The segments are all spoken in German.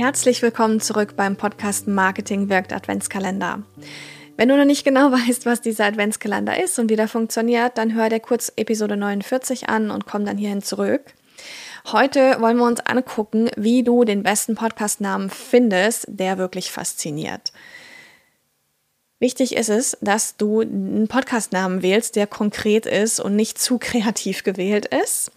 Herzlich willkommen zurück beim Podcast Marketing wirkt Adventskalender. Wenn du noch nicht genau weißt, was dieser Adventskalender ist und wie der funktioniert, dann hör dir kurz Episode 49 an und komm dann hierhin zurück. Heute wollen wir uns angucken, wie du den besten Podcastnamen findest, der wirklich fasziniert. Wichtig ist es, dass du einen Podcastnamen wählst, der konkret ist und nicht zu kreativ gewählt ist.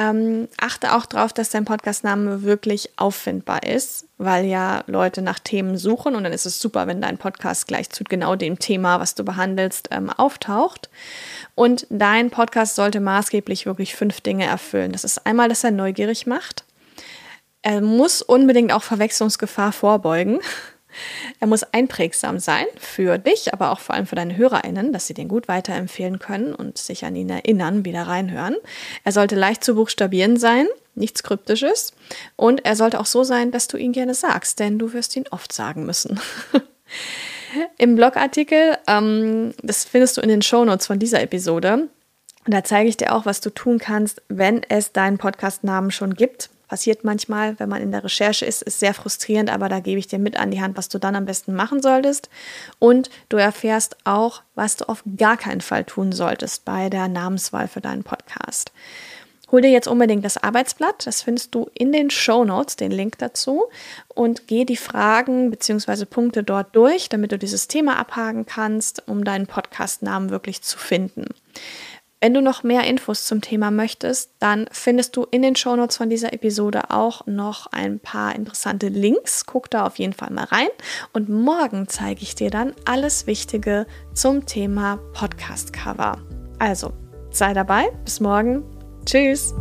Ähm, achte auch darauf, dass dein Podcastname wirklich auffindbar ist, weil ja Leute nach Themen suchen und dann ist es super, wenn dein Podcast gleich zu genau dem Thema, was du behandelst, ähm, auftaucht. Und dein Podcast sollte maßgeblich wirklich fünf Dinge erfüllen. Das ist einmal, dass er neugierig macht. Er muss unbedingt auch Verwechslungsgefahr vorbeugen. Er muss einprägsam sein für dich, aber auch vor allem für deine HörerInnen, dass sie den gut weiterempfehlen können und sich an ihn erinnern, wieder reinhören. Er sollte leicht zu buchstabieren sein, nichts Kryptisches. Und er sollte auch so sein, dass du ihn gerne sagst, denn du wirst ihn oft sagen müssen. Im Blogartikel, ähm, das findest du in den Shownotes von dieser Episode, da zeige ich dir auch, was du tun kannst, wenn es deinen Podcastnamen schon gibt Passiert manchmal, wenn man in der Recherche ist, ist sehr frustrierend, aber da gebe ich dir mit an die Hand, was du dann am besten machen solltest. Und du erfährst auch, was du auf gar keinen Fall tun solltest bei der Namenswahl für deinen Podcast. Hol dir jetzt unbedingt das Arbeitsblatt, das findest du in den Show Notes, den Link dazu, und geh die Fragen bzw. Punkte dort durch, damit du dieses Thema abhaken kannst, um deinen Podcastnamen wirklich zu finden. Wenn du noch mehr Infos zum Thema möchtest, dann findest du in den Shownotes von dieser Episode auch noch ein paar interessante Links. Guck da auf jeden Fall mal rein. Und morgen zeige ich dir dann alles Wichtige zum Thema Podcast-Cover. Also, sei dabei. Bis morgen. Tschüss.